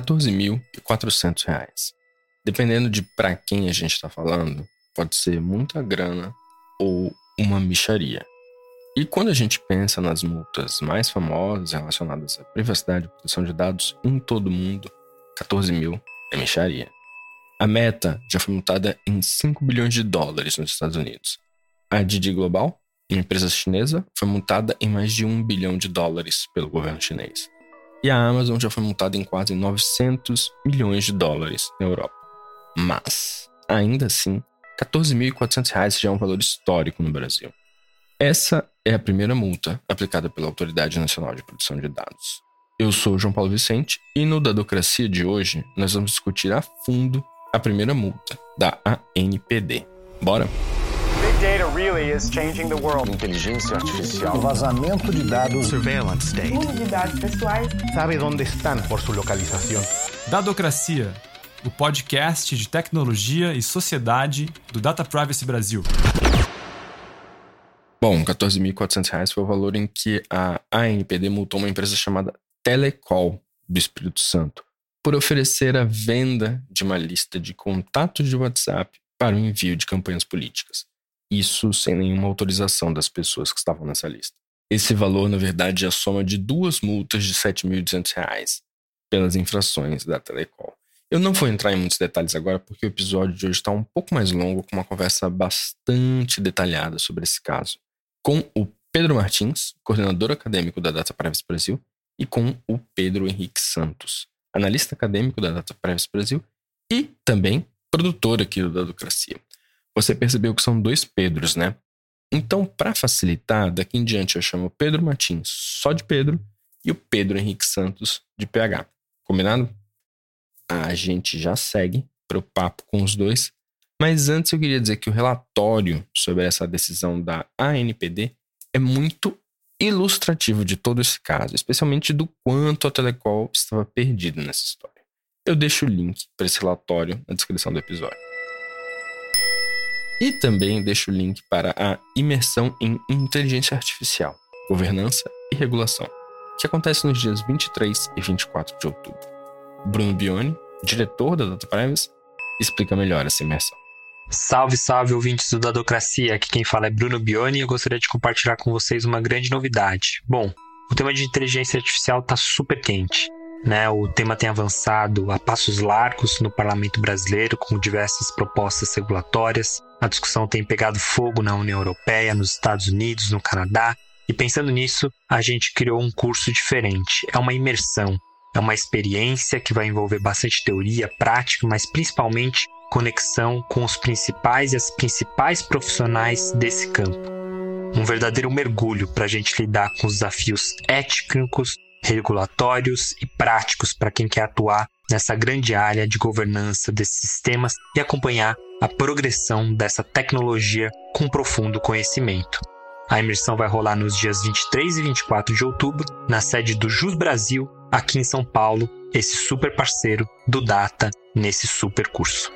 14.400. Dependendo de para quem a gente está falando, pode ser muita grana ou uma micharia. E quando a gente pensa nas multas mais famosas relacionadas à privacidade e proteção de dados em todo o mundo, 14 mil é micharia. A Meta já foi multada em 5 bilhões de dólares nos Estados Unidos. A Didi Global, uma empresa chinesa, foi multada em mais de 1 bilhão de dólares pelo governo chinês. E a Amazon já foi multada em quase 900 milhões de dólares na Europa. Mas, ainda assim, 14.400 reais já é um valor histórico no Brasil. Essa é a primeira multa aplicada pela Autoridade Nacional de Proteção de Dados. Eu sou João Paulo Vicente e no Dadocracia de hoje nós vamos discutir a fundo a primeira multa da ANPD. Bora? Big data really is changing the world. Inteligência artificial. O vazamento de dados. Surveillance state. Uso de dados pessoais. Sabe onde estão por sua localização. Dadocracia, o podcast de tecnologia e sociedade do Data Privacy Brasil. Bom, R$ 14.400 foi o valor em que a ANPD multou uma empresa chamada Telecol do Espírito Santo por oferecer a venda de uma lista de contatos de WhatsApp para o envio de campanhas políticas. Isso sem nenhuma autorização das pessoas que estavam nessa lista. Esse valor, na verdade, é a soma de duas multas de R$ 7.200 pelas infrações da Telecol. Eu não vou entrar em muitos detalhes agora, porque o episódio de hoje está um pouco mais longo, com uma conversa bastante detalhada sobre esse caso, com o Pedro Martins, coordenador acadêmico da Data Privacy Brasil, e com o Pedro Henrique Santos, analista acadêmico da Data Privacy Brasil e também produtor aqui do Dadocracia. Você percebeu que são dois Pedros, né? Então, para facilitar, daqui em diante eu chamo Pedro Martins só de Pedro e o Pedro Henrique Santos de PH. Combinado? A gente já segue para o papo com os dois, mas antes eu queria dizer que o relatório sobre essa decisão da ANPD é muito ilustrativo de todo esse caso, especialmente do quanto a Telecol estava perdida nessa história. Eu deixo o link para esse relatório na descrição do episódio. E também deixo o link para a imersão em inteligência artificial, governança e regulação, que acontece nos dias 23 e 24 de outubro. Bruno Bione, diretor da Data Privacy, explica melhor essa imersão. Salve, salve, ouvintes do Dadocracia. Aqui quem fala é Bruno Bioni e eu gostaria de compartilhar com vocês uma grande novidade. Bom, o tema de inteligência artificial está super quente. Né? O tema tem avançado a passos largos no parlamento brasileiro, com diversas propostas regulatórias. A discussão tem pegado fogo na União Europeia, nos Estados Unidos, no Canadá. E pensando nisso, a gente criou um curso diferente. É uma imersão, é uma experiência que vai envolver bastante teoria, prática, mas principalmente conexão com os principais e as principais profissionais desse campo. Um verdadeiro mergulho para a gente lidar com os desafios étnicos, regulatórios e práticos para quem quer atuar nessa grande área de governança desses sistemas e acompanhar a progressão dessa tecnologia com profundo conhecimento. A imersão vai rolar nos dias 23 e 24 de outubro, na sede do Jus Brasil, aqui em São Paulo, esse super parceiro do Data nesse super curso.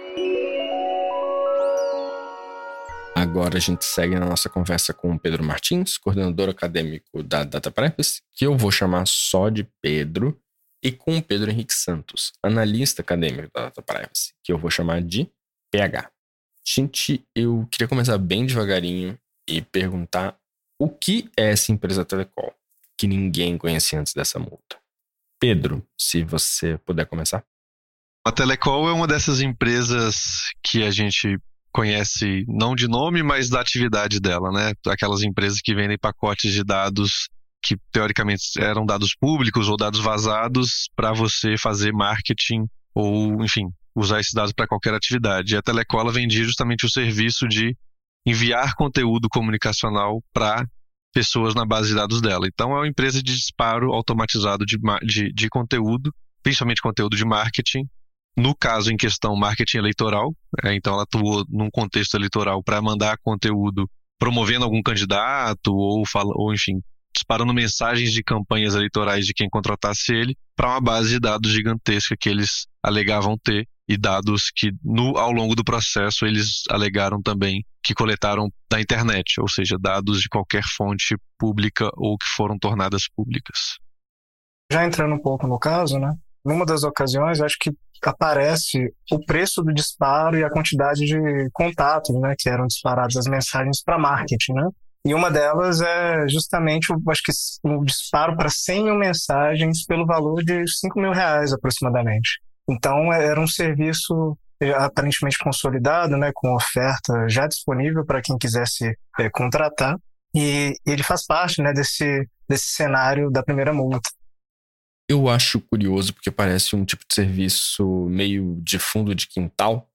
Agora a gente segue na nossa conversa com o Pedro Martins, coordenador acadêmico da Data Privacy, que eu vou chamar só de Pedro, e com o Pedro Henrique Santos, analista acadêmico da Data Privacy, que eu vou chamar de PH. Gente, eu queria começar bem devagarinho e perguntar o que é essa empresa Telecol, que ninguém conhecia antes dessa multa. Pedro, se você puder começar. A Telecol é uma dessas empresas que a gente conhece não de nome, mas da atividade dela, né? Aquelas empresas que vendem pacotes de dados que teoricamente eram dados públicos ou dados vazados para você fazer marketing ou, enfim, usar esses dados para qualquer atividade. E a Telecola vendia justamente o serviço de enviar conteúdo comunicacional para pessoas na base de dados dela. Então, é uma empresa de disparo automatizado de, de, de conteúdo, principalmente conteúdo de marketing, no caso em questão, marketing eleitoral, é, então ela atuou num contexto eleitoral para mandar conteúdo promovendo algum candidato ou, fala, ou enfim, disparando mensagens de campanhas eleitorais de quem contratasse ele para uma base de dados gigantesca que eles alegavam ter e dados que no, ao longo do processo eles alegaram também que coletaram da internet, ou seja, dados de qualquer fonte pública ou que foram tornadas públicas. Já entrando um pouco no caso, né? Numa das ocasiões, acho que aparece o preço do disparo e a quantidade de contatos, né, que eram disparados as mensagens para marketing, né? E uma delas é justamente, acho que um disparo para 100 mil mensagens pelo valor de 5 mil reais aproximadamente. Então é, era um serviço é, aparentemente consolidado, né, com oferta já disponível para quem quisesse é, contratar. E ele faz parte né, desse, desse cenário da primeira multa. Eu acho curioso porque parece um tipo de serviço meio de fundo de quintal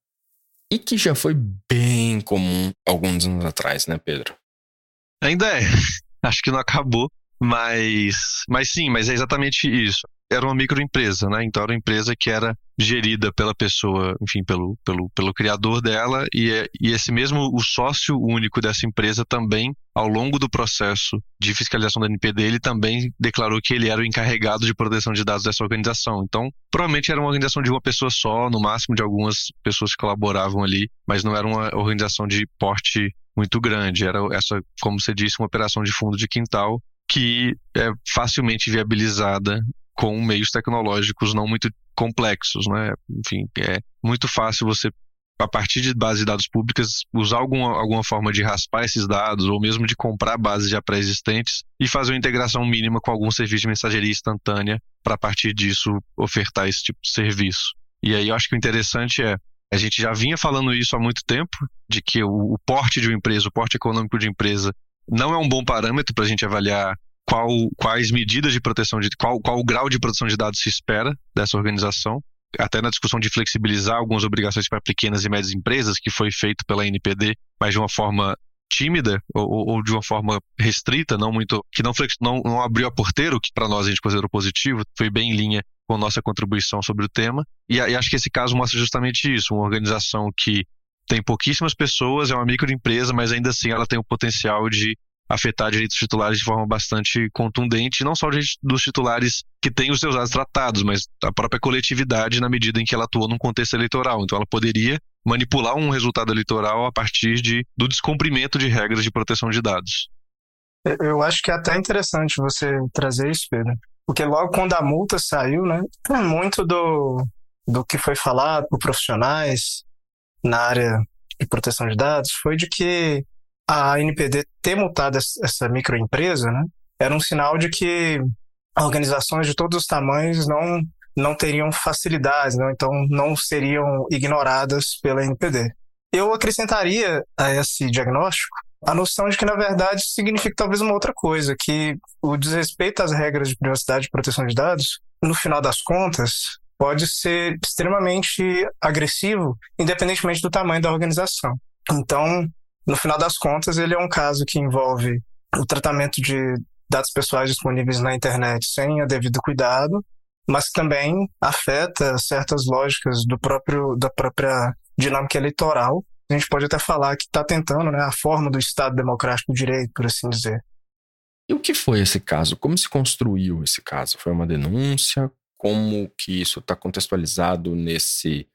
e que já foi bem comum alguns anos atrás, né, Pedro? Ainda é. Acho que não acabou, mas, mas sim, mas é exatamente isso. Era uma microempresa, né? Então era uma empresa que era gerida pela pessoa, enfim, pelo, pelo, pelo criador dela, e, é, e esse mesmo, o sócio único dessa empresa também, ao longo do processo de fiscalização da NPD, ele também declarou que ele era o encarregado de proteção de dados dessa organização. Então, provavelmente era uma organização de uma pessoa só, no máximo de algumas pessoas que colaboravam ali, mas não era uma organização de porte muito grande. Era essa, como você disse, uma operação de fundo de quintal que é facilmente viabilizada com meios tecnológicos não muito complexos, né? Enfim, é muito fácil você a partir de bases de dados públicas, usar alguma, alguma forma de raspar esses dados, ou mesmo de comprar bases já pré-existentes e fazer uma integração mínima com algum serviço de mensageria instantânea para, a partir disso, ofertar esse tipo de serviço. E aí eu acho que o interessante é, a gente já vinha falando isso há muito tempo, de que o, o porte de uma empresa, o porte econômico de empresa, não é um bom parâmetro para a gente avaliar qual, quais medidas de proteção de qual, qual o grau de proteção de dados se espera dessa organização. Até na discussão de flexibilizar algumas obrigações para pequenas e médias empresas, que foi feito pela NPD, mas de uma forma tímida ou, ou, de uma forma restrita, não muito que não, não, não abriu a porteira, o que para nós a gente considerou positivo, foi bem em linha com nossa contribuição sobre o tema. E, e, acho que esse caso mostra justamente isso: uma organização que tem pouquíssimas pessoas, é uma microempresa, mas ainda assim ela tem o potencial de afetar direitos titulares de forma bastante contundente, não só dos titulares que têm os seus dados tratados, mas a própria coletividade na medida em que ela atua num contexto eleitoral. Então ela poderia manipular um resultado eleitoral a partir de, do descumprimento de regras de proteção de dados. Eu acho que é até interessante você trazer isso, Pedro, porque logo quando a multa saiu, né, muito do, do que foi falado por profissionais na área de proteção de dados foi de que a NPD ter multado essa microempresa né, era um sinal de que organizações de todos os tamanhos não, não teriam facilidades, né, então não seriam ignoradas pela NPD. Eu acrescentaria a esse diagnóstico a noção de que, na verdade, significa talvez uma outra coisa, que o desrespeito às regras de privacidade e proteção de dados, no final das contas, pode ser extremamente agressivo, independentemente do tamanho da organização. Então, no final das contas, ele é um caso que envolve o tratamento de dados pessoais disponíveis na internet sem o devido cuidado, mas também afeta certas lógicas do próprio da própria dinâmica eleitoral. A gente pode até falar que está tentando, né, a forma do Estado democrático de direito, por assim dizer. E o que foi esse caso? Como se construiu esse caso? Foi uma denúncia? Como que isso está contextualizado nesse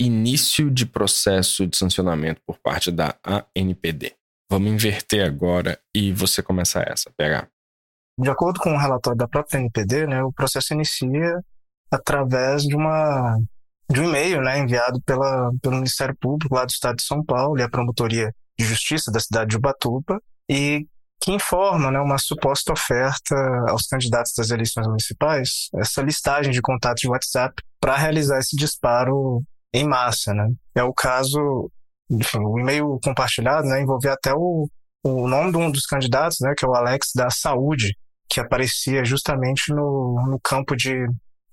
início de processo de sancionamento por parte da ANPD. Vamos inverter agora e você começa essa, PH. De acordo com o relatório da própria ANPD, né, o processo inicia através de uma de um e-mail né, enviado pela, pelo Ministério Público lá do Estado de São Paulo e a Promotoria de Justiça da cidade de Ubatuba e que informa né, uma suposta oferta aos candidatos das eleições municipais, essa listagem de contatos de WhatsApp para realizar esse disparo em massa, né? É o caso, enfim, o e-mail compartilhado, né, envolvia até o, o nome de um dos candidatos, né, que é o Alex da Saúde, que aparecia justamente no, no campo de,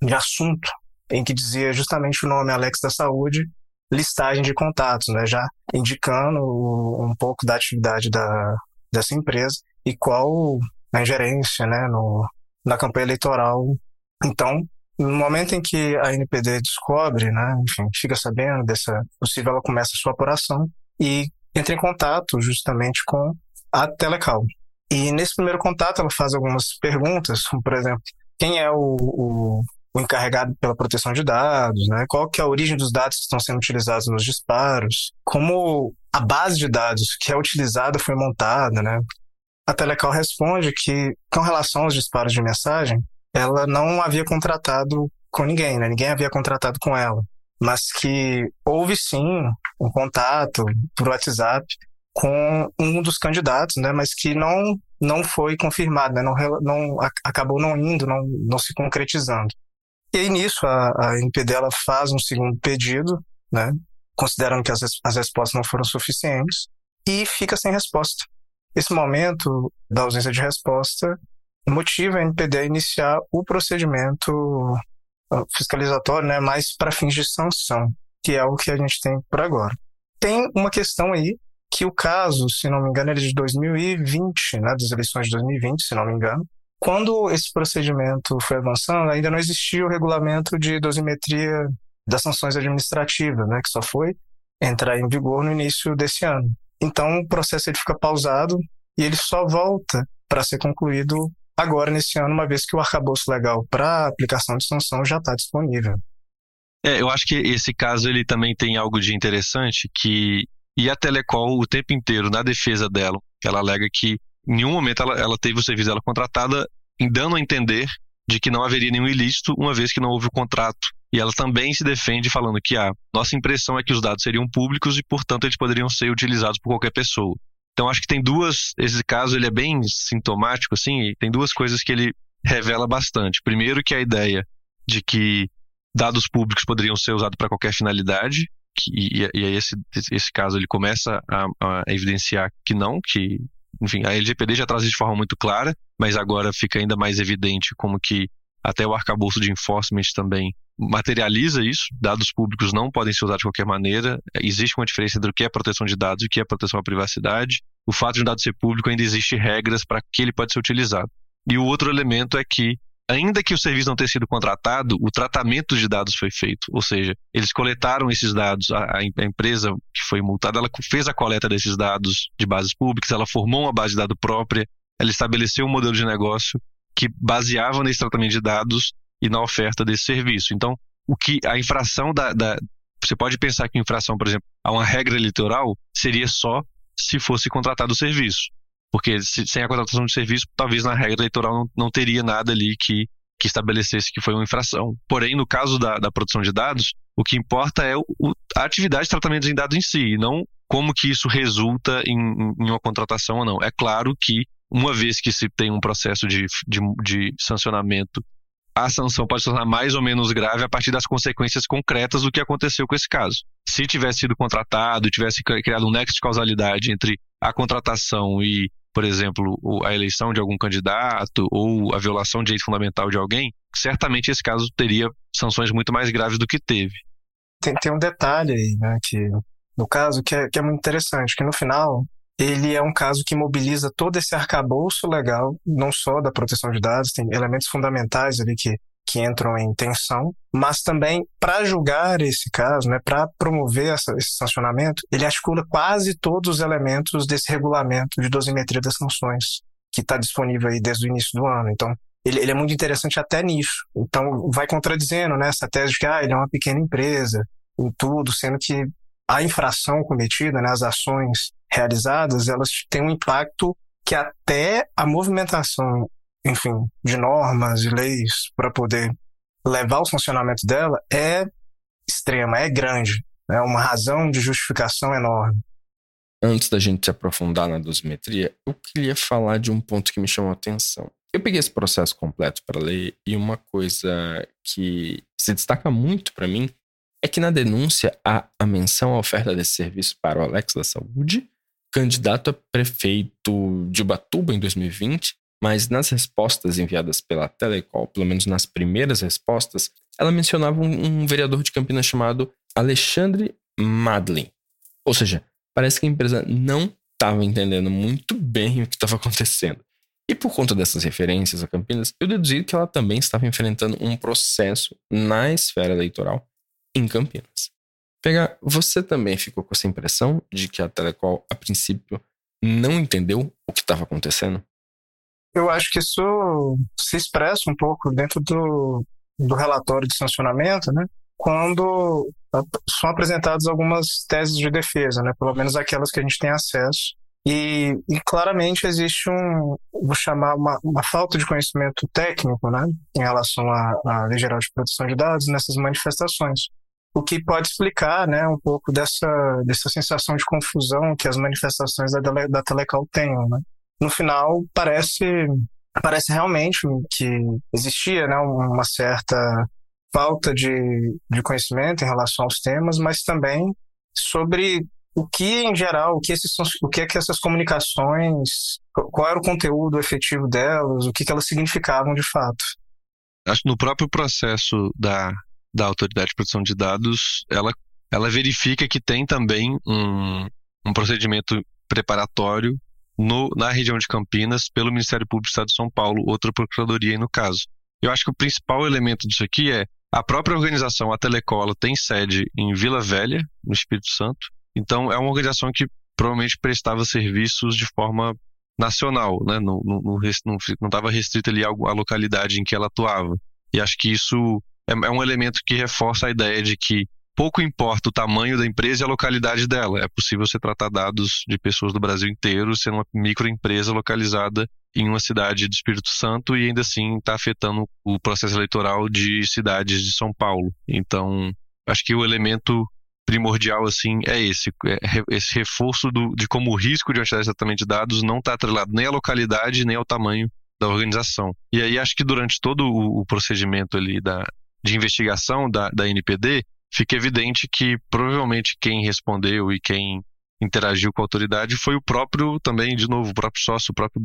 de assunto, em que dizia justamente o nome Alex da Saúde, listagem de contatos, né, já indicando um pouco da atividade da, dessa empresa e qual a ingerência, né, no, na campanha eleitoral. Então, no momento em que a NPD descobre, né, enfim, fica sabendo dessa possível, ela começa a sua apuração e entra em contato justamente com a Telecal. E nesse primeiro contato ela faz algumas perguntas, como por exemplo, quem é o, o, o, encarregado pela proteção de dados, né? qual que é a origem dos dados que estão sendo utilizados nos disparos, como a base de dados que é utilizada foi montada, né? A Telecal responde que, com relação aos disparos de mensagem, ela não havia contratado com ninguém, né? Ninguém havia contratado com ela. Mas que houve sim um contato por WhatsApp com um dos candidatos, né? Mas que não não foi confirmado, né? Não, não acabou não indo, não, não se concretizando. E aí nisso a, a ela faz um segundo pedido, né? Considerando que as, as respostas não foram suficientes e fica sem resposta. Esse momento da ausência de resposta motiva a NPD a iniciar o procedimento ah, fiscalizatório, né, mais para fins de sanção, que é o que a gente tem por agora. Tem uma questão aí que o caso, se não me engano, é de 2020, né, das eleições de 2020, se não me engano. Quando esse procedimento foi avançando, ainda não existia o regulamento de dosimetria das sanções administrativas, né, que só foi entrar em vigor no início desse ano. Então o processo ele fica pausado e ele só volta para ser concluído agora nesse ano, uma vez que o arcabouço legal para aplicação de sanção já está disponível. É, eu acho que esse caso ele também tem algo de interessante que e a Telecol o tempo inteiro na defesa dela, ela alega que em nenhum momento ela, ela teve o serviço dela contratada dando a entender de que não haveria nenhum ilícito, uma vez que não houve o contrato. E ela também se defende falando que a ah, nossa impressão é que os dados seriam públicos e, portanto, eles poderiam ser utilizados por qualquer pessoa. Então acho que tem duas, esse caso ele é bem sintomático assim, tem duas coisas que ele revela bastante. Primeiro que a ideia de que dados públicos poderiam ser usados para qualquer finalidade, que, e, e aí esse, esse caso ele começa a, a, evidenciar que não, que enfim, a LGPD já traz de forma muito clara, mas agora fica ainda mais evidente como que até o arcabouço de enforcement também materializa isso. Dados públicos não podem ser usados de qualquer maneira. Existe uma diferença entre o que é proteção de dados e o que é proteção à privacidade. O fato de um dado ser público ainda existe regras para que ele pode ser utilizado. E o outro elemento é que, ainda que o serviço não tenha sido contratado, o tratamento de dados foi feito. Ou seja, eles coletaram esses dados, a, a empresa que foi multada, ela fez a coleta desses dados de bases públicas, ela formou uma base de dados própria, ela estabeleceu um modelo de negócio que baseava nesse tratamento de dados e na oferta desse serviço. Então, o que a infração da, da você pode pensar que infração, por exemplo, a uma regra eleitoral seria só se fosse contratado o serviço. Porque se, sem a contratação de serviço, talvez na regra eleitoral não, não teria nada ali que, que estabelecesse que foi uma infração. Porém, no caso da, da produção de dados, o que importa é o, a atividade de tratamento de dados em si, e não como que isso resulta em, em uma contratação ou não. É claro que uma vez que se tem um processo de, de, de sancionamento, a sanção pode se tornar mais ou menos grave a partir das consequências concretas do que aconteceu com esse caso. Se tivesse sido contratado, tivesse criado um nexo de causalidade entre a contratação e, por exemplo, a eleição de algum candidato ou a violação de direito fundamental de alguém, certamente esse caso teria sanções muito mais graves do que teve. Tem, tem um detalhe aí, né, que no caso que é, que é muito interessante, que no final ele é um caso que mobiliza todo esse arcabouço legal, não só da proteção de dados, tem elementos fundamentais ali que, que entram em tensão, mas também para julgar esse caso, né, para promover essa, esse sancionamento, ele articula quase todos os elementos desse regulamento de dosimetria das sanções que está disponível aí desde o início do ano. Então, ele, ele, é muito interessante até nisso. Então, vai contradizendo né, essa tese de que ah, ele é uma pequena empresa, em tudo, sendo que a infração cometida, né, as ações realizadas, elas têm um impacto que até a movimentação, enfim, de normas e leis para poder levar o funcionamento dela é extrema, é grande, é uma razão de justificação enorme. Antes da gente se aprofundar na dosimetria, eu queria falar de um ponto que me chamou a atenção. Eu peguei esse processo completo para ler e uma coisa que se destaca muito para mim é que na denúncia há a menção à oferta desse serviço para o Alex da Saúde, candidato a prefeito de Ubatuba em 2020, mas nas respostas enviadas pela Telecol, pelo menos nas primeiras respostas, ela mencionava um, um vereador de Campinas chamado Alexandre Madlin. Ou seja, parece que a empresa não estava entendendo muito bem o que estava acontecendo. E por conta dessas referências a Campinas, eu deduzi que ela também estava enfrentando um processo na esfera eleitoral em Campinas. Pega, você também ficou com essa impressão de que a Telecol, a princípio, não entendeu o que estava acontecendo? Eu acho que isso se expressa um pouco dentro do, do relatório de sancionamento, né? Quando são apresentadas algumas teses de defesa, né? Pelo menos aquelas que a gente tem acesso E, e, claramente existe um, vou chamar, uma, uma, falta de conhecimento técnico né, em relação à, Lei Geral de Proteção de Dados nessas manifestações. O que pode explicar né, um pouco dessa, dessa sensação de confusão que as manifestações da, da Telecal têm. Né? No final, parece, parece realmente que existia né, uma certa falta de, de conhecimento em relação aos temas, mas também sobre o que em geral, o que, esses, o que é que essas comunicações, qual era o conteúdo efetivo delas, o que, que elas significavam de fato. Acho que no próprio processo da, da Autoridade de Proteção de Dados, ela, ela verifica que tem também um, um procedimento preparatório no, na região de Campinas pelo Ministério Público do Estado de São Paulo, outra procuradoria aí no caso. Eu acho que o principal elemento disso aqui é a própria organização, a Telecola, tem sede em Vila Velha, no Espírito Santo, então, é uma organização que provavelmente prestava serviços de forma nacional, né? não estava restrita ali à localidade em que ela atuava. E acho que isso é, é um elemento que reforça a ideia de que pouco importa o tamanho da empresa e a localidade dela. É possível você tratar dados de pessoas do Brasil inteiro sendo uma microempresa localizada em uma cidade do Espírito Santo e ainda assim está afetando o processo eleitoral de cidades de São Paulo. Então, acho que o elemento primordial assim é esse, é esse reforço do, de como o risco de achar exatamente de dados não está atrelado nem à localidade nem ao tamanho da organização. E aí acho que durante todo o, o procedimento ali da, de investigação da, da NPD, fica evidente que provavelmente quem respondeu e quem interagiu com a autoridade foi o próprio, também, de novo, o próprio sócio, o próprio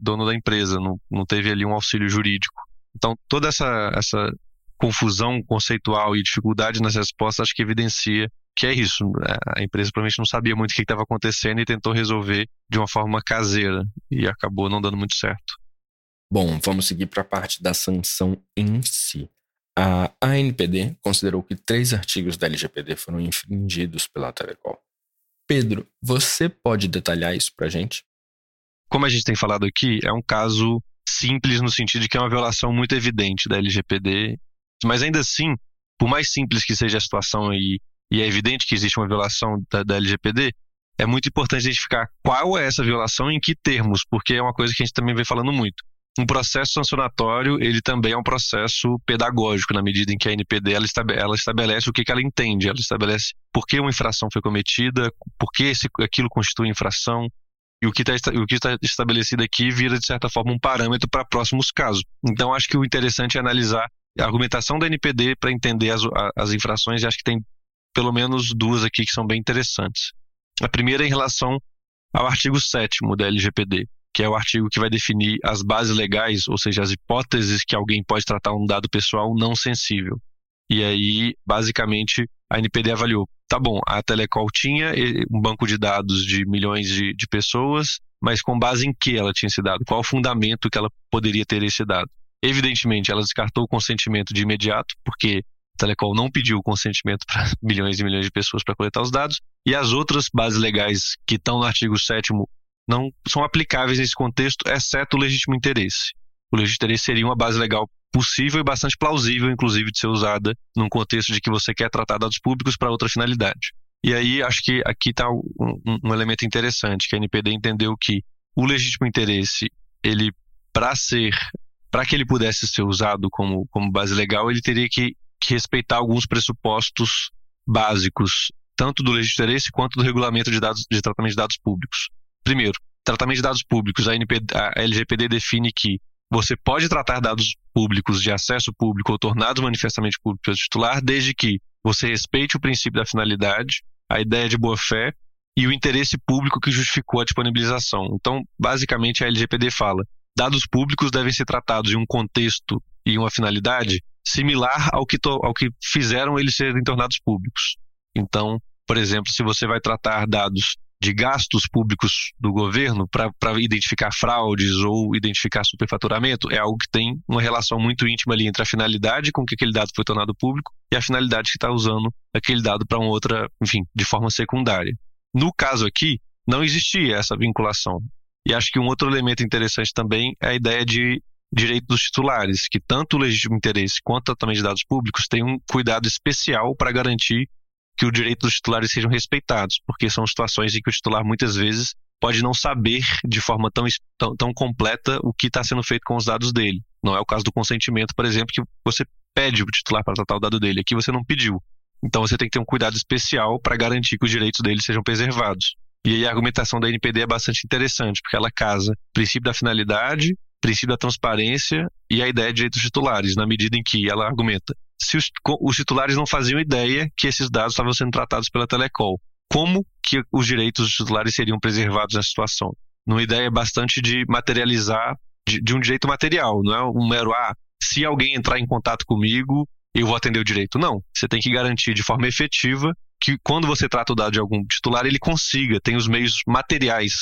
dono da empresa, não, não teve ali um auxílio jurídico. Então, toda essa, essa confusão conceitual e dificuldade nas respostas acho que evidencia que é isso. A empresa provavelmente não sabia muito o que estava acontecendo e tentou resolver de uma forma caseira e acabou não dando muito certo. Bom, vamos seguir para a parte da sanção em si. A ANPD considerou que três artigos da LGPD foram infringidos pela Telecom. Pedro, você pode detalhar isso para a gente? Como a gente tem falado aqui, é um caso simples no sentido de que é uma violação muito evidente da LGPD, mas ainda assim, por mais simples que seja a situação e e é evidente que existe uma violação da, da LGPD, é muito importante identificar qual é essa violação e em que termos, porque é uma coisa que a gente também vem falando muito. Um processo sancionatório, ele também é um processo pedagógico, na medida em que a NPD ela estabelece, ela estabelece o que, que ela entende, ela estabelece por que uma infração foi cometida, por que esse, aquilo constitui infração, e o que está tá estabelecido aqui vira, de certa forma, um parâmetro para próximos casos. Então, acho que o interessante é analisar a argumentação da NPD para entender as, as infrações, e acho que tem pelo menos duas aqui que são bem interessantes. A primeira é em relação ao artigo 7 da LGPD, que é o artigo que vai definir as bases legais, ou seja, as hipóteses que alguém pode tratar um dado pessoal não sensível. E aí, basicamente, a NPD avaliou: tá bom, a Telecol tinha um banco de dados de milhões de, de pessoas, mas com base em que ela tinha esse dado? Qual o fundamento que ela poderia ter esse dado? Evidentemente, ela descartou o consentimento de imediato, porque Telecom não pediu o consentimento para milhões e milhões de pessoas para coletar os dados, e as outras bases legais que estão no artigo 7 não são aplicáveis nesse contexto, exceto o legítimo interesse. O legítimo interesse seria uma base legal possível e bastante plausível, inclusive, de ser usada num contexto de que você quer tratar dados públicos para outra finalidade. E aí, acho que aqui está um, um, elemento interessante, que a NPD entendeu que o legítimo interesse, ele, para ser, para que ele pudesse ser usado como, como base legal, ele teria que que respeitar alguns pressupostos básicos, tanto do legítimo interesse quanto do regulamento de, dados, de tratamento de dados públicos. Primeiro, tratamento de dados públicos. A, a LGPD define que você pode tratar dados públicos de acesso público ou tornados manifestamente públicos pelo titular, desde que você respeite o princípio da finalidade, a ideia de boa-fé e o interesse público que justificou a disponibilização. Então, basicamente, a LGPD fala: dados públicos devem ser tratados em um contexto e uma finalidade similar ao que, ao que fizeram eles serem tornados públicos. Então, por exemplo, se você vai tratar dados de gastos públicos do governo para identificar fraudes ou identificar superfaturamento, é algo que tem uma relação muito íntima ali entre a finalidade com que aquele dado foi tornado público e a finalidade que está usando aquele dado para uma outra, enfim, de forma secundária. No caso aqui, não existia essa vinculação. E acho que um outro elemento interessante também é a ideia de direito dos titulares, que tanto o legítimo interesse quanto tratamento de dados públicos têm um cuidado especial para garantir que o direito dos titulares sejam respeitados, porque são situações em que o titular muitas vezes pode não saber de forma tão, tão, tão completa o que está sendo feito com os dados dele. Não é o caso do consentimento, por exemplo, que você pede o titular para tratar o dado dele. Aqui você não pediu. Então você tem que ter um cuidado especial para garantir que os direitos dele sejam preservados. E aí a argumentação da NPD é bastante interessante, porque ela casa princípio da finalidade, princípio da transparência e a ideia de direitos titulares, na medida em que ela argumenta se os, os titulares não faziam ideia que esses dados estavam sendo tratados pela Telecol, como que os direitos dos titulares seriam preservados nessa situação? Numa ideia bastante de materializar de, de um direito material, não é um mero ah, se alguém entrar em contato comigo, eu vou atender o direito. Não, você tem que garantir de forma efetiva que quando você trata o dado de algum titular, ele consiga, tem os meios materiais,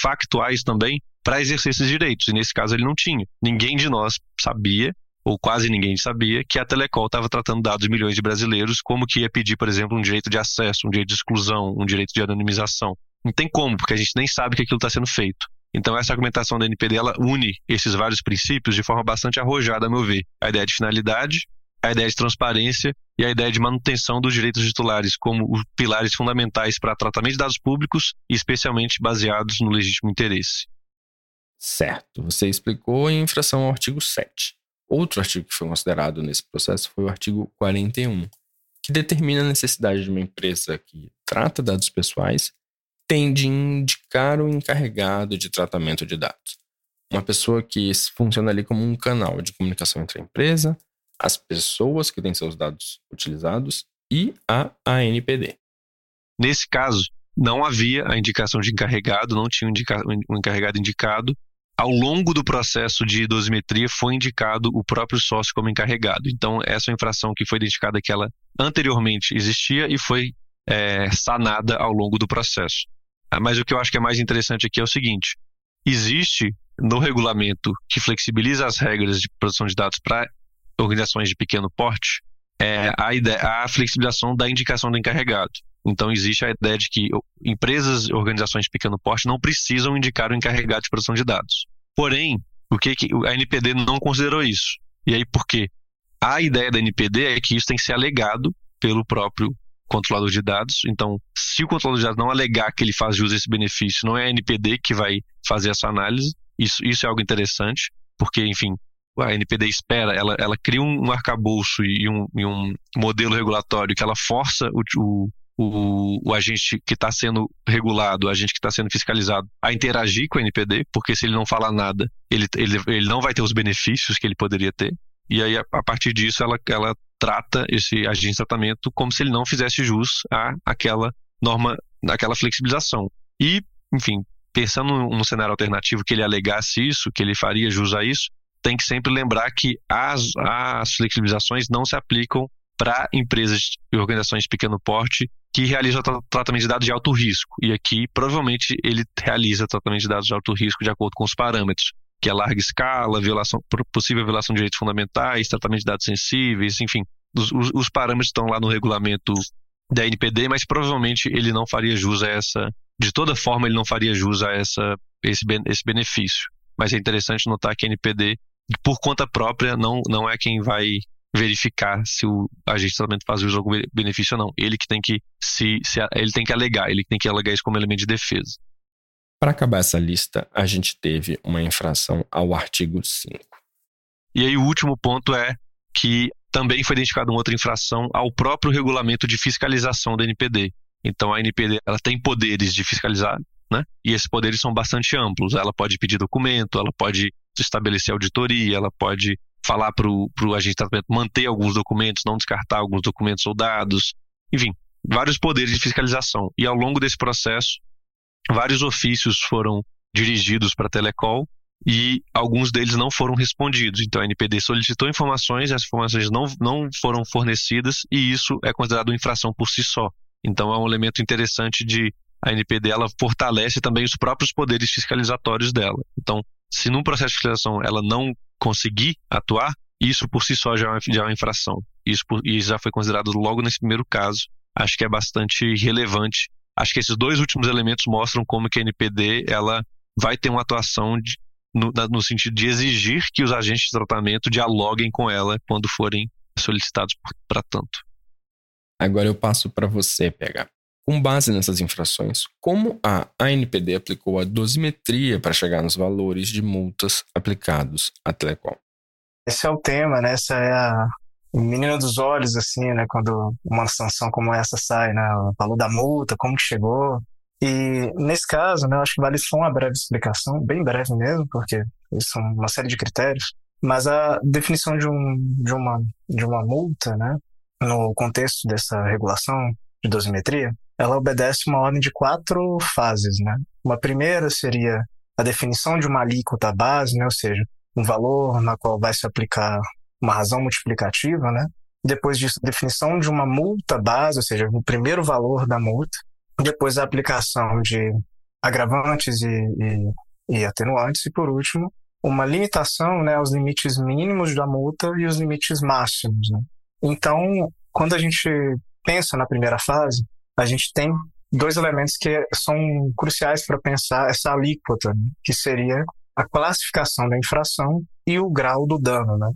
factuais também, para exercer esses direitos. E nesse caso ele não tinha. Ninguém de nós sabia, ou quase ninguém sabia, que a Telecol estava tratando dados de milhões de brasileiros, como que ia pedir, por exemplo, um direito de acesso, um direito de exclusão, um direito de anonimização. Não tem como, porque a gente nem sabe que aquilo está sendo feito. Então, essa argumentação da NPD ela une esses vários princípios de forma bastante arrojada, a meu ver. A ideia de finalidade, a ideia de transparência e a ideia de manutenção dos direitos titulares como pilares fundamentais para tratamento de dados públicos e especialmente baseados no legítimo interesse. Certo. Você explicou em infração ao artigo 7. Outro artigo que foi considerado nesse processo foi o artigo 41, que determina a necessidade de uma empresa que trata dados pessoais tem de indicar o encarregado de tratamento de dados. Uma pessoa que funciona ali como um canal de comunicação entre a empresa, as pessoas que têm seus dados utilizados e a ANPD. Nesse caso, não havia a indicação de encarregado, não tinha um, encarregado indicado. Ao longo do processo de dosimetria, foi indicado o próprio sócio como encarregado. Então, essa é infração que foi identificada que ela anteriormente existia e foi é, sanada ao longo do processo. Ah, mas o que eu acho que é mais interessante aqui é o seguinte: existe no regulamento que flexibiliza as regras de produção de dados para organizações de pequeno porte é a, ideia, a flexibilização da indicação do encarregado. Então existe a ideia de que empresas e organizações de pequeno porte não precisam indicar o encarregado de produção de dados. Porém, o que, a NPD não considerou isso? E aí por quê? A ideia da NPD é que isso tem que ser alegado pelo próprio controlador de dados. Então, se o controlador de dados não alegar que ele faz jus a esse benefício, não é a NPD que vai fazer essa análise. Isso, isso é algo interessante, porque, enfim, a NPD espera, ela, ela cria um arcabouço e um, e um modelo regulatório que ela força o, o o, o, agente que está sendo regulado, o agente que está sendo fiscalizado, a interagir com a NPD, porque se ele não falar nada, ele, ele, ele não vai ter os benefícios que ele poderia ter. E aí, a, a partir disso, ela, ela trata esse agente de tratamento como se ele não fizesse jus à aquela norma, àquela flexibilização. E, enfim, pensando num cenário alternativo que ele alegasse isso, que ele faria jus a isso, tem que sempre lembrar que as, as flexibilizações não se aplicam para empresas e organizações de pequeno porte que realizam tratamento de dados de alto risco. E aqui, provavelmente, ele realiza tratamento de dados de alto risco de acordo com os parâmetros que é larga escala, violação, possível violação de direitos fundamentais, tratamento de dados sensíveis, enfim, os, os, os parâmetros estão lá no regulamento da NPD, mas provavelmente ele não faria jus a essa, de toda forma ele não faria jus a essa, esse, esse benefício. Mas é interessante notar que a NPD, por conta própria, não, não é quem vai verificar se o agente de tratamento faz jus a algum benefício ou não. Ele que tem que se, se ele tem que alegar, ele tem que alegar isso como elemento de defesa. Para acabar essa lista, a gente teve uma infração ao artigo 5. E aí o último ponto é que também foi identificada uma outra infração ao próprio regulamento de fiscalização da NPD. Então a NPD ela tem poderes de fiscalizar, né? E esses poderes são bastante amplos. Ela pode pedir documento, ela pode estabelecer auditoria, ela pode falar para o agente de tratamento manter alguns documentos, não descartar alguns documentos ou dados, enfim, vários poderes de fiscalização. E ao longo desse processo, vários ofícios foram dirigidos para a Telecol e alguns deles não foram respondidos. Então a NPD solicitou informações, as informações não, não foram fornecidas e isso é considerado infração por si só. Então é um elemento interessante de a NPD ela fortalece também os próprios poderes fiscalizatórios dela. Então, se num processo de fiscalização ela não conseguir atuar, isso por si só já é uma, é infração. Isso, por, já foi considerado logo nesse primeiro caso. Acho que é bastante relevante Acho que esses dois últimos elementos mostram como que a NPD ela vai ter uma atuação de, no, no, sentido de exigir que os agentes de tratamento dialoguem com ela quando forem solicitados para tanto. Agora eu passo para você, PH. Com base nessas infrações, como a ANPD aplicou a dosimetria para chegar nos valores de multas aplicados à Telecom? Esse é o tema, né? Essa é a menina dos olhos, assim, né? Quando uma sanção como essa sai, né? O valor da multa, como que chegou. E nesse caso, né? Eu acho que vale só uma breve explicação, bem breve mesmo, porque são uma série de critérios. Mas a definição de, um, de, uma, de uma multa, né? No contexto dessa regulação de dosimetria, ela obedece uma ordem de quatro fases, né? Uma primeira seria a definição de uma alíquota base, né? Ou seja, um valor na qual vai se aplicar uma razão multiplicativa, né? Depois disso, a definição de uma multa base, ou seja, o primeiro valor da multa. Depois, a aplicação de agravantes e, e, e atenuantes. E, por último, uma limitação né, aos limites mínimos da multa e os limites máximos. Né? Então, quando a gente pensa na primeira fase, a gente tem dois elementos que são cruciais para pensar essa alíquota, né? que seria a classificação da infração e o grau do dano. Né?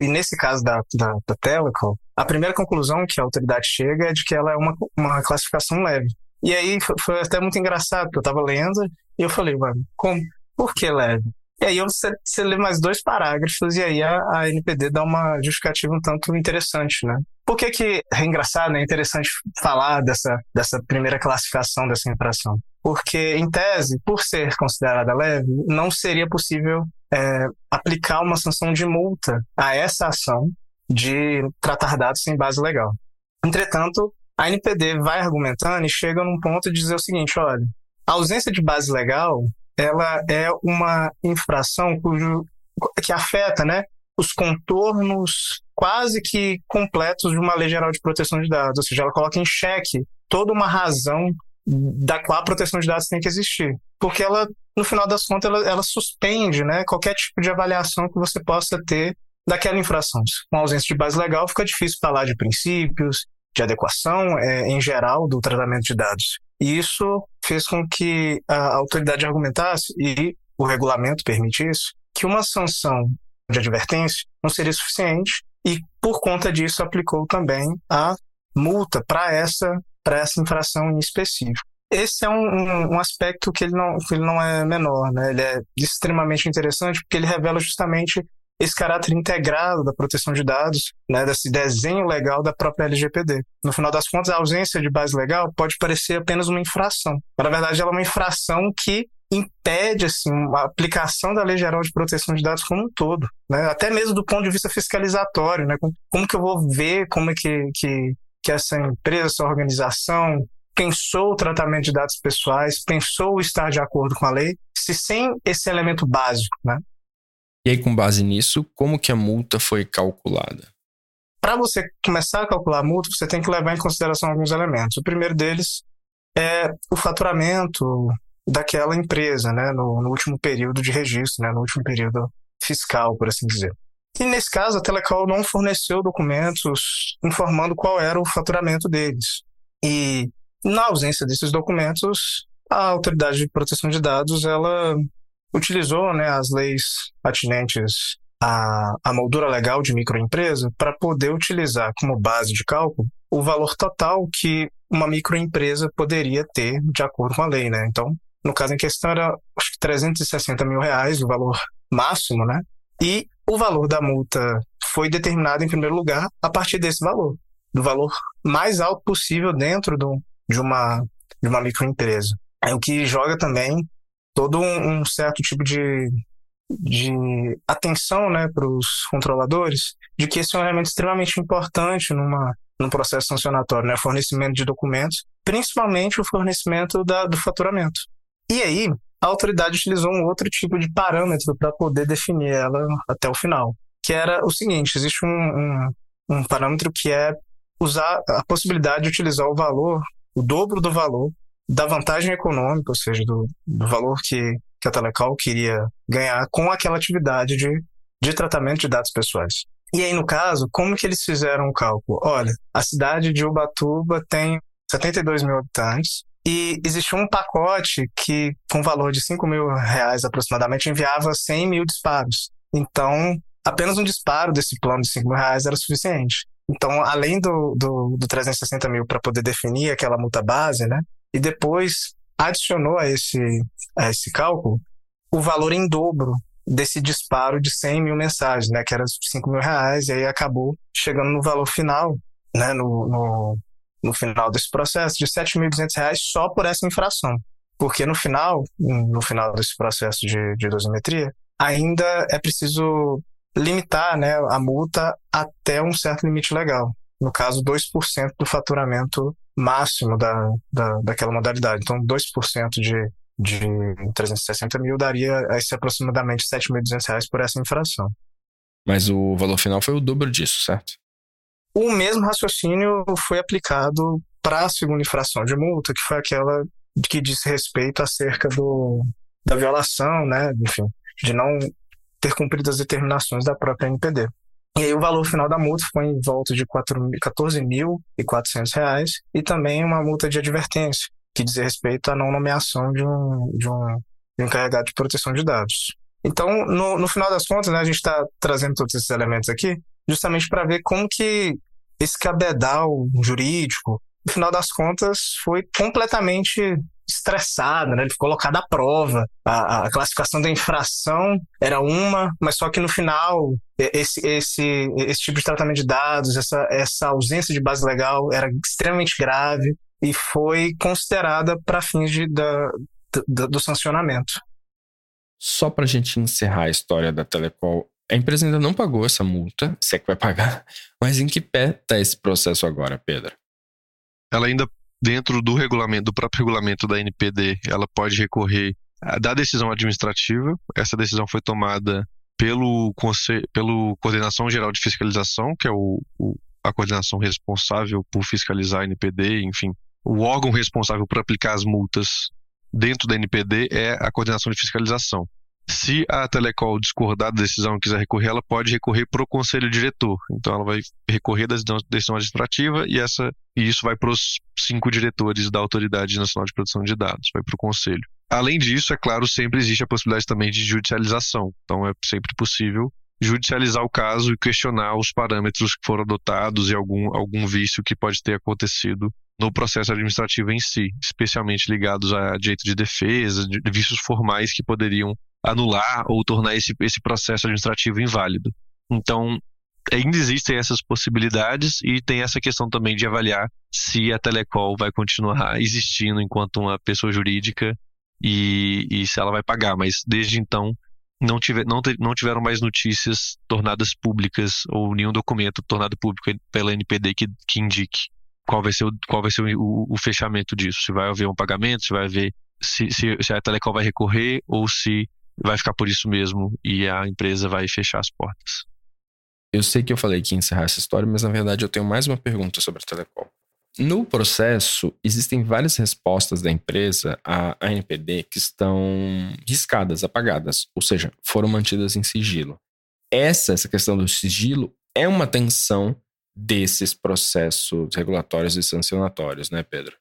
E nesse caso da, da, da Telecom, a primeira conclusão que a autoridade chega é de que ela é uma, uma classificação leve. E aí foi até muito engraçado, porque eu estava lendo e eu falei, mano, como? Por que leve? E aí você, você lê mais dois parágrafos e aí a, a NPD dá uma justificativa um tanto interessante, né? Por que que é engraçado? É interessante falar dessa, dessa primeira classificação dessa infração? Porque, em tese, por ser considerada leve, não seria possível é, aplicar uma sanção de multa a essa ação de tratar dados sem base legal. Entretanto, a NPD vai argumentando e chega num ponto de dizer o seguinte, olha, a ausência de base legal ela é uma infração cujo, que afeta né, os contornos quase que completos de uma lei geral de proteção de dados, ou seja, ela coloca em xeque toda uma razão da qual a proteção de dados tem que existir, porque ela, no final das contas, ela, ela suspende né, qualquer tipo de avaliação que você possa ter daquela infração. Com ausência de base legal, fica difícil falar de princípios, de adequação é, em geral do tratamento de dados. E isso fez com que a autoridade argumentasse, e o regulamento permite isso, que uma sanção de advertência não seria suficiente e, por conta disso, aplicou também a multa para essa, essa infração em específico. Esse é um, um, um, aspecto que ele, não, que ele não é menor, né? ele é extremamente interessante porque ele revela justamente esse caráter integrado da proteção de dados, né, desse desenho legal da própria LGPD. No final das contas, a ausência de base legal pode parecer apenas uma infração, mas na verdade ela é uma infração que impede assim a aplicação da Lei Geral de Proteção de Dados como um todo, né? até mesmo do ponto de vista fiscalizatório, né? como, como que eu vou ver como é que, que, que essa empresa, essa organização pensou o tratamento de dados pessoais, pensou estar de acordo com a lei, se sem esse elemento básico, né? E aí, com base nisso, como que a multa foi calculada? Para você começar a calcular a multa, você tem que levar em consideração alguns elementos. O primeiro deles é o faturamento daquela empresa, né, no, no último período de registro, né, no último período fiscal, por assim dizer. E nesse caso, a Telecom não forneceu documentos informando qual era o faturamento deles. E na ausência desses documentos, a autoridade de proteção de dados ela utilizou né, as leis atinentes à, à moldura legal de microempresa para poder utilizar como base de cálculo o valor total que uma microempresa poderia ter de acordo com a lei, né? Então, no caso em questão era acho que 360 mil reais o valor máximo, né? E o valor da multa foi determinado em primeiro lugar a partir desse valor, do valor mais alto possível dentro do, de uma de uma microempresa. É o que joga também todo um, um certo tipo de, de atenção né, para os controladores de que esse é um elemento extremamente importante numa, num processo sancionatório, né, fornecimento de documentos, principalmente o fornecimento da, do faturamento. E aí, a autoridade utilizou um outro tipo de parâmetro para poder definir ela até o final, que era o seguinte: existe um, um, um parâmetro que é usar a possibilidade de utilizar o valor, o dobro do valor da vantagem econômica, ou seja, do, do valor que, que a Telecal queria ganhar com aquela atividade de, de tratamento de dados pessoais. E aí, no caso, como que eles fizeram o cálculo? Olha, a cidade de Ubatuba tem 72 mil habitantes e existia um pacote que, com valor de 5 mil reais aproximadamente, enviava 100 mil disparos. Então, apenas um disparo desse plano de 5 mil reais era suficiente. Então, além do, do, do 360 mil para poder definir aquela multa base, né? E depois adicionou a esse, a esse cálculo o valor em dobro desse disparo de 100 mil mensagens, né? Que era 5 mil reais, e aí acabou chegando no valor final, né? No, no, no final desse processo, de 7.200 reais só por essa infração. Porque no final, no final desse processo de, de dosimetria, ainda é preciso limitar né, a multa até um certo limite legal. No caso, 2% do faturamento máximo da, da, daquela modalidade. Então, 2% de, de 360 mil daria esse aproximadamente 7.200 reais por essa infração. Mas o valor final foi o dobro disso, certo? O mesmo raciocínio foi aplicado para a segunda infração de multa, que foi aquela que diz respeito acerca do, da violação, né, enfim, de não ter cumprido as determinações da própria NPD. E aí o valor final da multa foi em volta de R$ 14.400 e também uma multa de advertência, que diz respeito à não nomeação de um, de um, de um encarregado de proteção de dados. Então, no, no final das contas, né, a gente está trazendo todos esses elementos aqui justamente para ver como que esse cabedal jurídico, no final das contas, foi completamente estressado, né? Ele ficou colocado à prova. A, a, classificação da infração era uma, mas só que no final esse, esse, esse tipo de tratamento de dados, essa, essa ausência de base legal era extremamente grave e foi considerada para fins de, da, do, do sancionamento. Só para a gente encerrar a história da Telecol, a empresa ainda não pagou essa multa, se é que vai pagar, mas em que pé está esse processo agora, Pedro? Ela ainda dentro do regulamento, do próprio regulamento da NPD, ela pode recorrer da decisão administrativa. Essa decisão foi tomada pelo, pelo Coordenação Geral de Fiscalização, que é o, o, a coordenação responsável por fiscalizar a NPD, enfim, o órgão responsável por aplicar as multas dentro da NPD é a coordenação de fiscalização. Se a Telecol discordar da decisão e quiser recorrer, ela pode recorrer para o conselho diretor. Então, ela vai recorrer da decisão administrativa e, essa, e isso vai para os cinco diretores da Autoridade Nacional de Proteção de Dados, vai para o conselho. Além disso, é claro, sempre existe a possibilidade também de judicialização. Então, é sempre possível judicializar o caso e questionar os parâmetros que foram adotados e algum, algum vício que pode ter acontecido no processo administrativo em si, especialmente ligados a direito de defesa, de vícios formais que poderiam anular ou tornar esse, esse processo administrativo inválido. Então, ainda existem essas possibilidades e tem essa questão também de avaliar se a Telecol vai continuar existindo enquanto uma pessoa jurídica e, e se ela vai pagar. Mas desde então não, tiver, não, não tiveram mais notícias tornadas públicas ou nenhum documento tornado público pela NPD que, que indique qual vai ser, o, qual vai ser o, o fechamento disso. Se vai haver um pagamento, se vai haver se, se, se a Telecom vai recorrer ou se vai ficar por isso mesmo e a empresa vai fechar as portas. Eu sei que eu falei que ia encerrar essa história, mas na verdade eu tenho mais uma pergunta sobre a Telecom. No processo, existem várias respostas da empresa à NPD que estão riscadas, apagadas, ou seja, foram mantidas em sigilo. Essa, essa questão do sigilo é uma tensão desses processos regulatórios e sancionatórios, né, Pedro?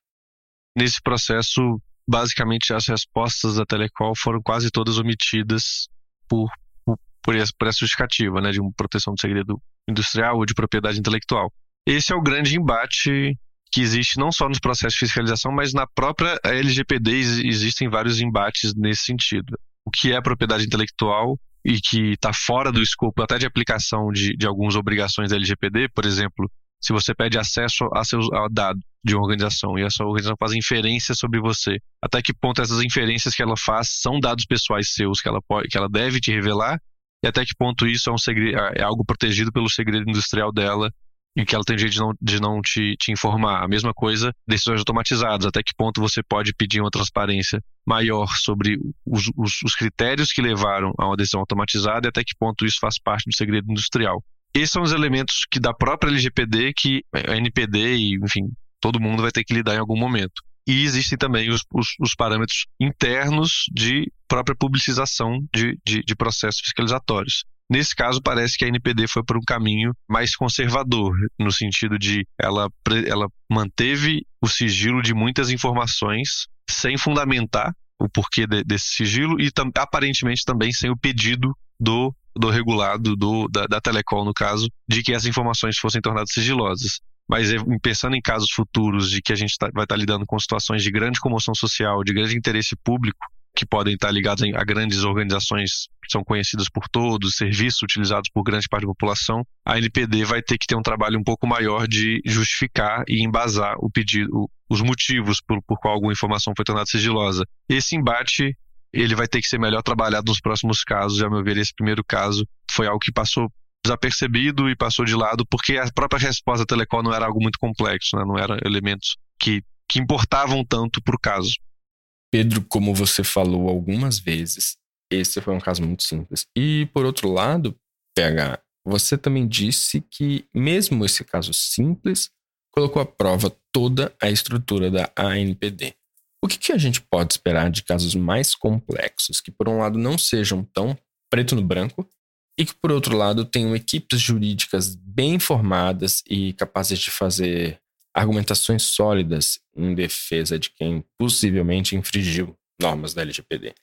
Nesse processo, basicamente as respostas da Telecol foram quase todas omitidas por, por, por, essa, justificativa, né, de proteção do segredo industrial ou de propriedade intelectual. Esse é o grande embate que existe não só nos processos de fiscalização, mas na própria LGPD existem vários embates nesse sentido. O que é propriedade intelectual e que está fora do escopo até de aplicação de, de algumas obrigações da LGPD, por exemplo, se você pede acesso a seus a dado de uma organização e essa organização faz inferências sobre você, até que ponto essas inferências que ela faz são dados pessoais seus que ela pode, que ela deve te revelar e até que ponto isso é um segredo, é algo protegido pelo segredo industrial dela e que ela tem jeito de não, de não te, te informar. A mesma coisa, decisões automatizadas. Até que ponto você pode pedir uma transparência maior sobre os, os, os critérios que levaram a uma decisão automatizada e até que ponto isso faz parte do segredo industrial. Esses são os elementos que da própria LGPD, que a NPD e, enfim, todo mundo vai ter que lidar em algum momento. E existem também os, os, os parâmetros internos de própria publicização de, de, de processos fiscalizatórios. Nesse caso, parece que a NPD foi por um caminho mais conservador, no sentido de ela, ela manteve o sigilo de muitas informações sem fundamentar o porquê de, desse sigilo e tam, aparentemente também sem o pedido do do regulado, do, da, da Telecom, no caso, de que essas informações fossem tornadas sigilosas. Mas pensando em casos futuros de que a gente tá, vai estar tá lidando com situações de grande comoção social, de grande interesse público, que podem estar ligados a grandes organizações que são conhecidas por todos, serviços utilizados por grande parte da população, a NPD vai ter que ter um trabalho um pouco maior de justificar e embasar o pedido, os motivos por, por qual alguma informação foi tornada sigilosa. Esse embate ele vai ter que ser melhor trabalhado nos próximos casos. E, a meu ver, esse primeiro caso foi algo que passou desapercebido e passou de lado, porque a própria resposta da Telecom não era algo muito complexo, né? não eram elementos que, que importavam tanto para o caso. Pedro, como você falou algumas vezes, esse foi um caso muito simples. E por outro lado, PH, você também disse que mesmo esse caso simples colocou à prova toda a estrutura da ANPD. O que, que a gente pode esperar de casos mais complexos, que por um lado não sejam tão preto no branco e que por outro lado tenham equipes jurídicas bem formadas e capazes de fazer argumentações sólidas em defesa de quem possivelmente infringiu normas da LGPD.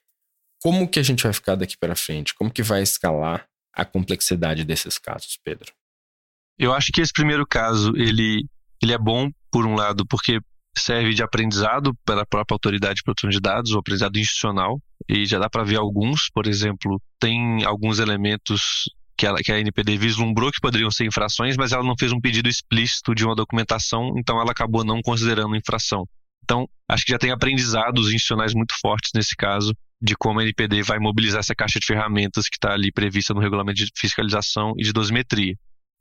Como que a gente vai ficar daqui para frente? Como que vai escalar a complexidade desses casos, Pedro? Eu acho que esse primeiro caso ele, ele é bom por um lado porque serve de aprendizado pela própria autoridade de proteção de dados, o aprendizado institucional, e já dá para ver alguns, por exemplo, tem alguns elementos que, ela, que a NPD vislumbrou que poderiam ser infrações, mas ela não fez um pedido explícito de uma documentação, então ela acabou não considerando infração. Então, acho que já tem aprendizados institucionais muito fortes nesse caso de como a NPD vai mobilizar essa caixa de ferramentas que está ali prevista no regulamento de fiscalização e de dosimetria.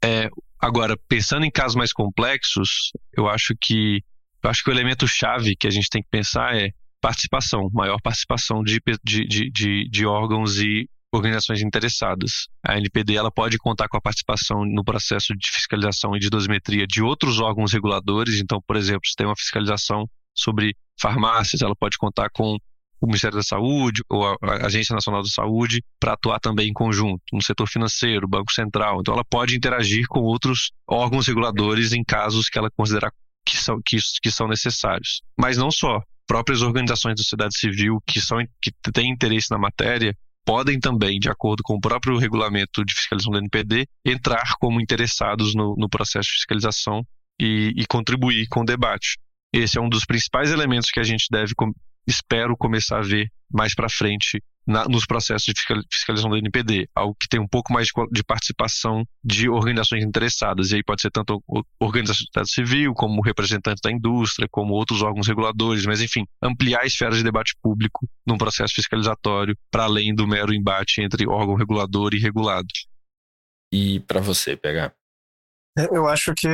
É, agora, pensando em casos mais complexos, eu acho que eu acho que o elemento chave que a gente tem que pensar é participação, maior participação de, de, de, de órgãos e organizações interessadas. A NPD ela pode contar com a participação no processo de fiscalização e de dosimetria de outros órgãos reguladores. Então, por exemplo, se tem uma fiscalização sobre farmácias, ela pode contar com o Ministério da Saúde ou a Agência Nacional da Saúde para atuar também em conjunto, no setor financeiro, Banco Central. Então, ela pode interagir com outros órgãos reguladores em casos que ela considerar que são, que, que são necessários. Mas não só. Próprias organizações da sociedade civil que, são, que têm interesse na matéria podem também, de acordo com o próprio regulamento de fiscalização do NPD, entrar como interessados no, no processo de fiscalização e, e, contribuir com o debate. Esse é um dos principais elementos que a gente deve, espero, começar a ver mais para frente na, nos processos de fiscalização do NPD, algo que tem um pouco mais de, de, participação de organizações interessadas. E aí pode ser tanto organização da sociedade civil, como representantes da indústria, como outros órgãos reguladores, mas enfim, ampliar a esfera de debate público num processo fiscalizatório, para além do mero embate entre órgão regulador e regulado. E para você, pegar? Eu acho que,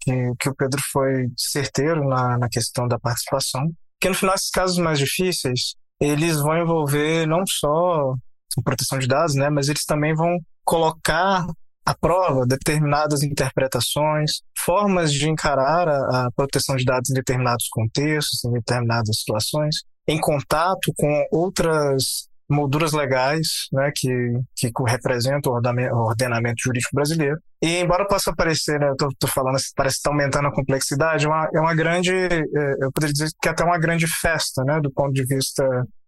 que, que, o Pedro foi certeiro na, na questão da participação, porque no final esses casos mais difíceis, eles vão envolver não só proteção de dados, né, mas eles também vão colocar à prova determinadas interpretações, formas de encarar a, a proteção de dados em determinados contextos, em determinadas situações, em contato com outras molduras legais né, que, que representam o ordenamento jurídico brasileiro. E embora possa parecer, né, eu estou falando, parece estar tá aumentando a complexidade, é uma, é uma grande, é, eu poderia dizer que é até uma grande festa, né, do ponto de vista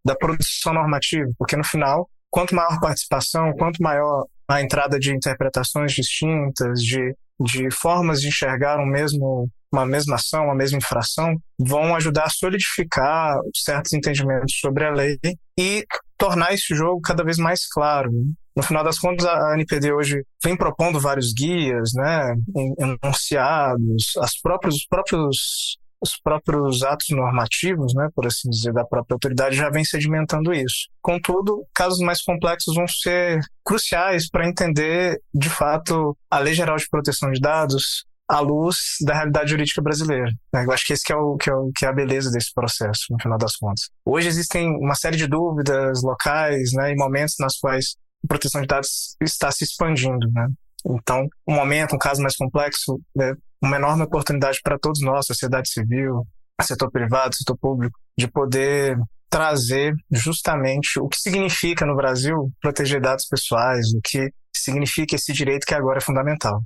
da produção normativa, porque no final, quanto maior participação, quanto maior a entrada de interpretações distintas, de, de formas de enxergar um mesmo uma mesma ação, uma mesma infração, vão ajudar a solidificar certos entendimentos sobre a lei e tornar esse jogo cada vez mais claro. Né? No final das contas, a NPD hoje vem propondo vários guias, né, enunciados, as próprios, os próprios os próprios atos normativos, né, por assim dizer, da própria autoridade já vem sedimentando isso. Contudo, casos mais complexos vão ser cruciais para entender, de fato, a Lei Geral de Proteção de Dados, à luz da realidade jurídica brasileira. Né? Eu acho que esse que é, o, que, é o, que é a beleza desse processo, no final das contas. Hoje existem uma série de dúvidas locais né, e momentos nas quais a proteção de dados está se expandindo. Né? Então, um momento, um caso mais complexo, é uma enorme oportunidade para todos nós, sociedade civil, setor privado, setor público, de poder trazer justamente o que significa no Brasil proteger dados pessoais, o que significa esse direito que agora é fundamental.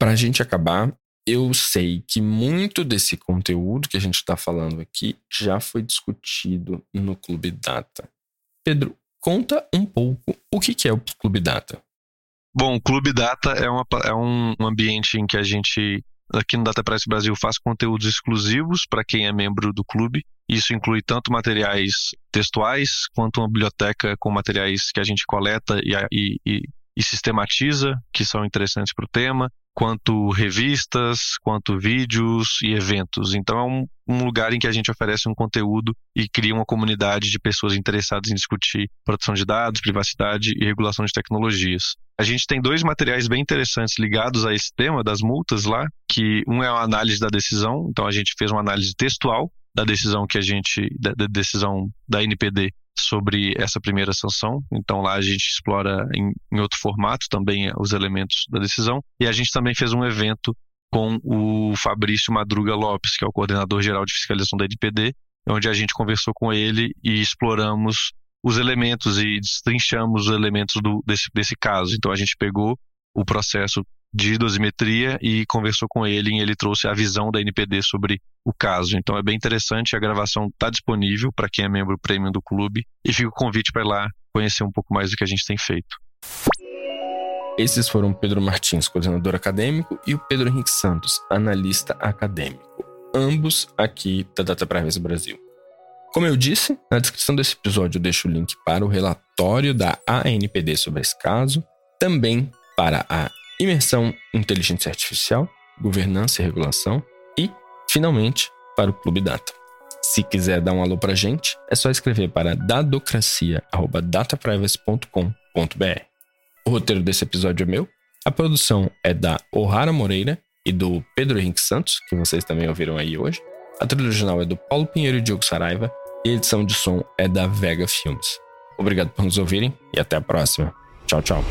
Para a gente acabar, eu sei que muito desse conteúdo que a gente está falando aqui já foi discutido no Clube Data. Pedro, conta um pouco o que é o Clube Data. Bom, o Clube Data é, uma, é um ambiente em que a gente, aqui no Data Press Brasil, faz conteúdos exclusivos para quem é membro do clube. Isso inclui tanto materiais textuais quanto uma biblioteca com materiais que a gente coleta e, e, e, e sistematiza, que são interessantes para o tema quanto revistas, quanto vídeos e eventos. Então é um, um, lugar em que a gente oferece um conteúdo e cria uma comunidade de pessoas interessadas em discutir proteção de dados, privacidade e regulação de tecnologias. A gente tem dois materiais bem interessantes ligados a esse tema das multas lá, que um é a análise da decisão, então a gente fez uma análise textual da decisão que a gente da, da decisão da NPD sobre essa primeira sanção. Então lá a gente explora em, em outro formato também os elementos da decisão. E a gente também fez um evento com o Fabrício Madruga Lopes, que é o coordenador geral de fiscalização da NPD, onde a gente conversou com ele e exploramos os elementos e destrinchamos os elementos do, desse, desse caso. Então a gente pegou o processo de dosimetria e conversou com ele e ele trouxe a visão da NPD sobre o caso. Então é bem interessante, a gravação está disponível para quem é membro premium do clube e fica o convite para ir lá conhecer um pouco mais do que a gente tem feito. Esses foram Pedro Martins, coordenador acadêmico, e o Pedro Henrique Santos, analista acadêmico, ambos aqui da Data Privacy Brasil. Como eu disse, na descrição desse episódio eu deixo o link para o relatório da ANPD sobre esse caso, também para a imersão inteligência artificial, governança e regulação e, finalmente, para o Clube Data. Se quiser dar um alô pra gente, é só escrever para dadocracia.dataprivacy.com.br. O roteiro desse episódio é meu, a produção é da O'Hara Moreira e do Pedro Henrique Santos, que vocês também ouviram aí hoje. A trilha original é do Paulo Pinheiro e Diogo Saraiva e a edição de som é da Vega Filmes. Obrigado por nos ouvirem e até a próxima. Tchau, tchau.